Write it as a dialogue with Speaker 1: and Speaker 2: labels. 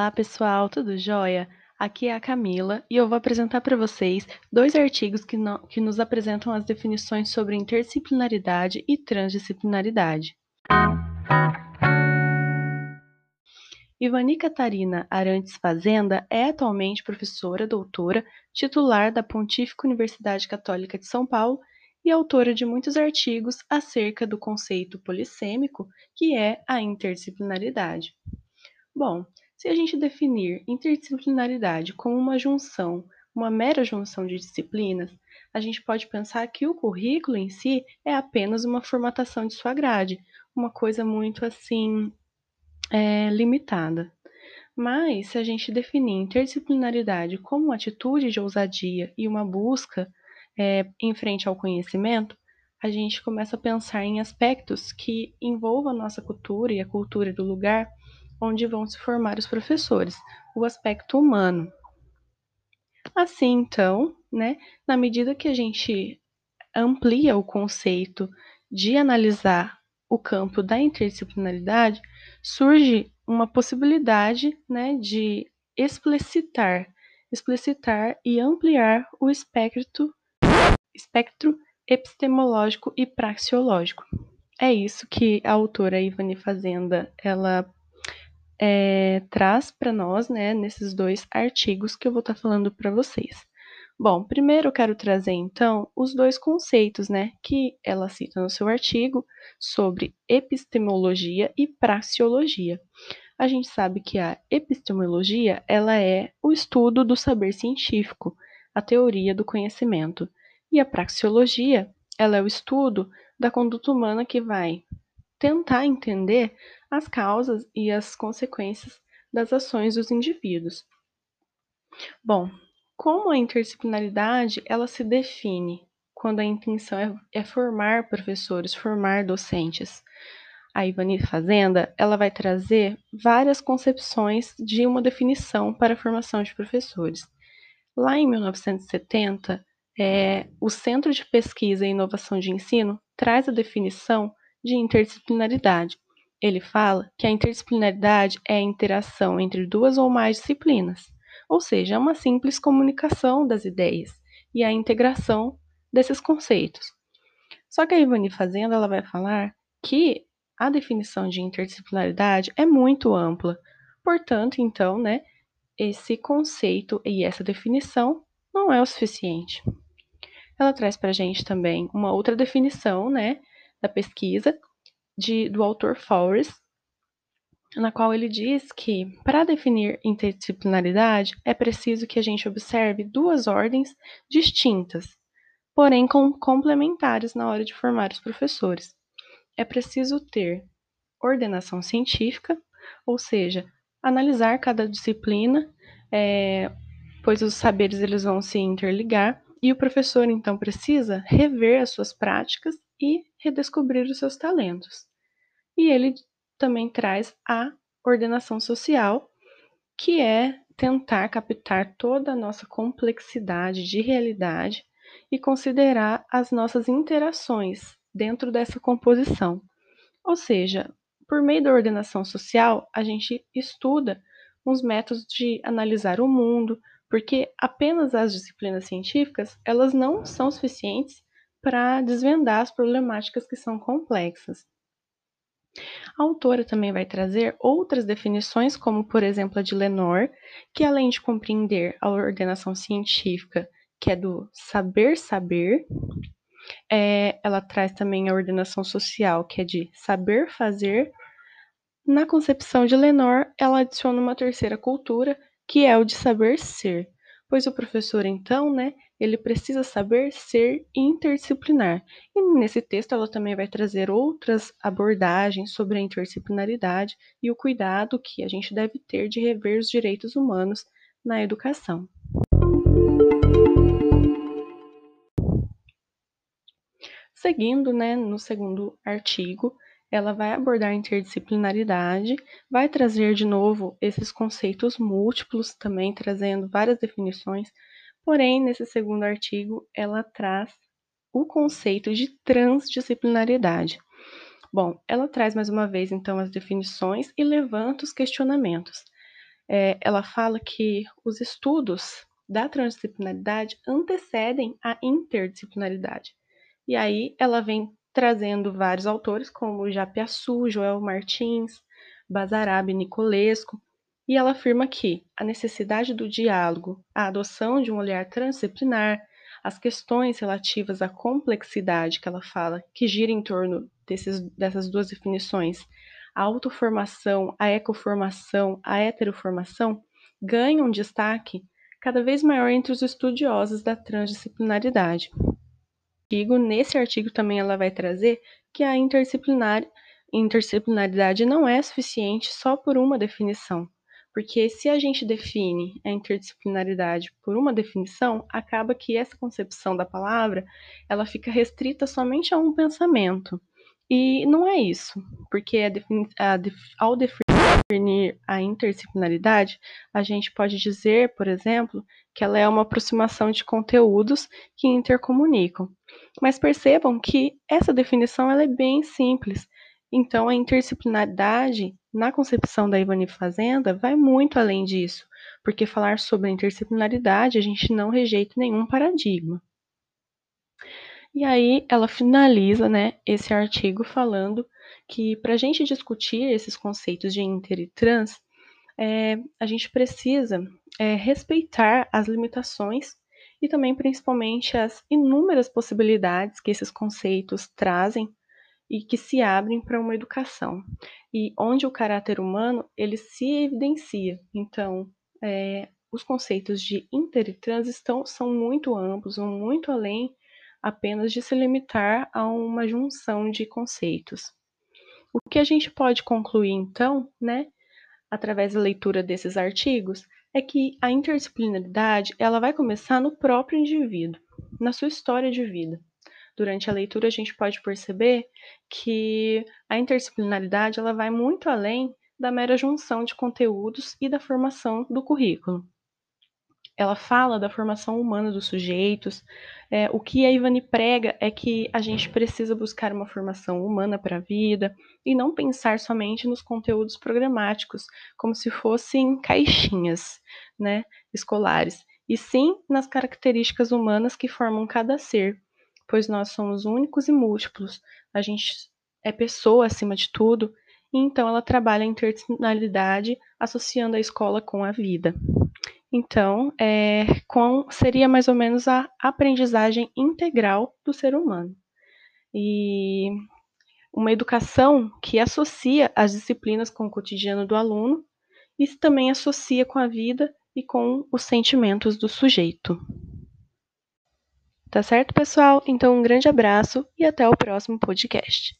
Speaker 1: Olá, pessoal, tudo jóia? Aqui é a Camila e eu vou apresentar para vocês dois artigos que, no, que nos apresentam as definições sobre interdisciplinaridade e transdisciplinaridade. Ivani Catarina Arantes Fazenda é atualmente professora doutora, titular da Pontífica Universidade Católica de São Paulo e autora de muitos artigos acerca do conceito polissêmico, que é a interdisciplinaridade. Bom, se a gente definir interdisciplinaridade como uma junção, uma mera junção de disciplinas, a gente pode pensar que o currículo em si é apenas uma formatação de sua grade, uma coisa muito assim é, limitada. Mas se a gente definir interdisciplinaridade como uma atitude de ousadia e uma busca é, em frente ao conhecimento, a gente começa a pensar em aspectos que envolvam a nossa cultura e a cultura do lugar onde vão se formar os professores, o aspecto humano. Assim, então, né, na medida que a gente amplia o conceito de analisar o campo da interdisciplinaridade, surge uma possibilidade né, de explicitar, explicitar e ampliar o espectro, espectro epistemológico e praxeológico. É isso que a autora Ivani Fazenda ela é, traz para nós, né, nesses dois artigos que eu vou estar tá falando para vocês. Bom, primeiro eu quero trazer então os dois conceitos, né, que ela cita no seu artigo sobre epistemologia e praxeologia. A gente sabe que a epistemologia, ela é o estudo do saber científico, a teoria do conhecimento, e a praxeologia, ela é o estudo da conduta humana que vai tentar entender as causas e as consequências das ações dos indivíduos. Bom, como a interdisciplinaridade ela se define quando a intenção é, é formar professores, formar docentes? A Ivani Fazenda ela vai trazer várias concepções de uma definição para a formação de professores. Lá em 1970, é, o Centro de Pesquisa e Inovação de Ensino traz a definição de interdisciplinaridade. Ele fala que a interdisciplinaridade é a interação entre duas ou mais disciplinas, ou seja, é uma simples comunicação das ideias e a integração desses conceitos. Só que a Ivani Fazenda ela vai falar que a definição de interdisciplinaridade é muito ampla. Portanto, então, né, esse conceito e essa definição não é o suficiente. Ela traz para a gente também uma outra definição, né, da pesquisa de, do autor Forrest, na qual ele diz que, para definir interdisciplinaridade, é preciso que a gente observe duas ordens distintas, porém com, complementares na hora de formar os professores. É preciso ter ordenação científica, ou seja, analisar cada disciplina, é, pois os saberes eles vão se interligar, e o professor então precisa rever as suas práticas e redescobrir os seus talentos. E ele também traz a ordenação social, que é tentar captar toda a nossa complexidade de realidade e considerar as nossas interações dentro dessa composição. Ou seja, por meio da ordenação social, a gente estuda uns métodos de analisar o mundo, porque apenas as disciplinas científicas, elas não são suficientes para desvendar as problemáticas que são complexas. A autora também vai trazer outras definições, como por exemplo a de Lenor, que além de compreender a ordenação científica, que é do saber saber, é, ela traz também a ordenação social, que é de saber fazer. Na concepção de Lenor, ela adiciona uma terceira cultura, que é o de saber ser, pois o professor então, né, ele precisa saber ser interdisciplinar. E nesse texto ela também vai trazer outras abordagens sobre a interdisciplinaridade e o cuidado que a gente deve ter de rever os direitos humanos na educação. Seguindo, né, no segundo artigo, ela vai abordar interdisciplinaridade, vai trazer de novo esses conceitos múltiplos, também trazendo várias definições Porém, nesse segundo artigo, ela traz o conceito de transdisciplinaridade. Bom, ela traz mais uma vez então as definições e levanta os questionamentos. é, ela fala que os estudos da transdisciplinaridade antecedem a interdisciplinaridade. E aí ela vem trazendo vários autores, como Japiaçu, Joel Martins, Bazarab Nicolesco, e ela afirma que a necessidade do diálogo, a adoção de um olhar transdisciplinar, as questões relativas à complexidade que ela fala, que gira em torno desses, dessas duas definições, a autoformação, a ecoformação, a heteroformação, ganham destaque cada vez maior entre os estudiosos da transdisciplinaridade. Nesse artigo também ela vai trazer que a interdisciplinar, interdisciplinaridade não é suficiente só por uma definição, porque se a gente define a interdisciplinaridade por uma definição, acaba que essa concepção da palavra, ela fica restrita somente a um pensamento. E não é isso, porque a a ao definir a interdisciplinaridade, a gente pode dizer, por exemplo, que ela é uma aproximação de conteúdos que intercomunicam. Mas percebam que essa definição ela é bem simples. Então, a interdisciplinaridade, na concepção da Ivani Fazenda, vai muito além disso, porque falar sobre interdisciplinaridade, a gente não rejeita nenhum paradigma. E aí ela finaliza né, esse artigo falando que para a gente discutir esses conceitos de inter e trans, é, a gente precisa é, respeitar as limitações e também principalmente as inúmeras possibilidades que esses conceitos trazem e que se abrem para uma educação e onde o caráter humano ele se evidencia. Então, é, os conceitos de inter e trans estão, são muito amplos, vão muito além apenas de se limitar a uma junção de conceitos. O que a gente pode concluir então, né, através da leitura desses artigos, é que a interdisciplinaridade ela vai começar no próprio indivíduo, na sua história de vida durante a leitura a gente pode perceber que a interdisciplinaridade ela vai muito além da mera junção de conteúdos e da formação do currículo. Ela fala da formação humana dos sujeitos. É, o que a Ivani prega é que a gente precisa buscar uma formação humana para a vida e não pensar somente nos conteúdos programáticos, como se fossem caixinhas né, escolares, e sim nas características humanas que formam cada ser, pois nós somos únicos e múltiplos. A gente é pessoa acima de tudo, e então ela trabalha a interdisciplinaridade associando a escola com a vida. Então, é, com, seria mais ou menos a aprendizagem integral do ser humano. E uma educação que associa as disciplinas com o cotidiano do aluno e também associa com a vida e com os sentimentos do sujeito. Tá certo, pessoal? Então, um grande abraço e até o próximo podcast.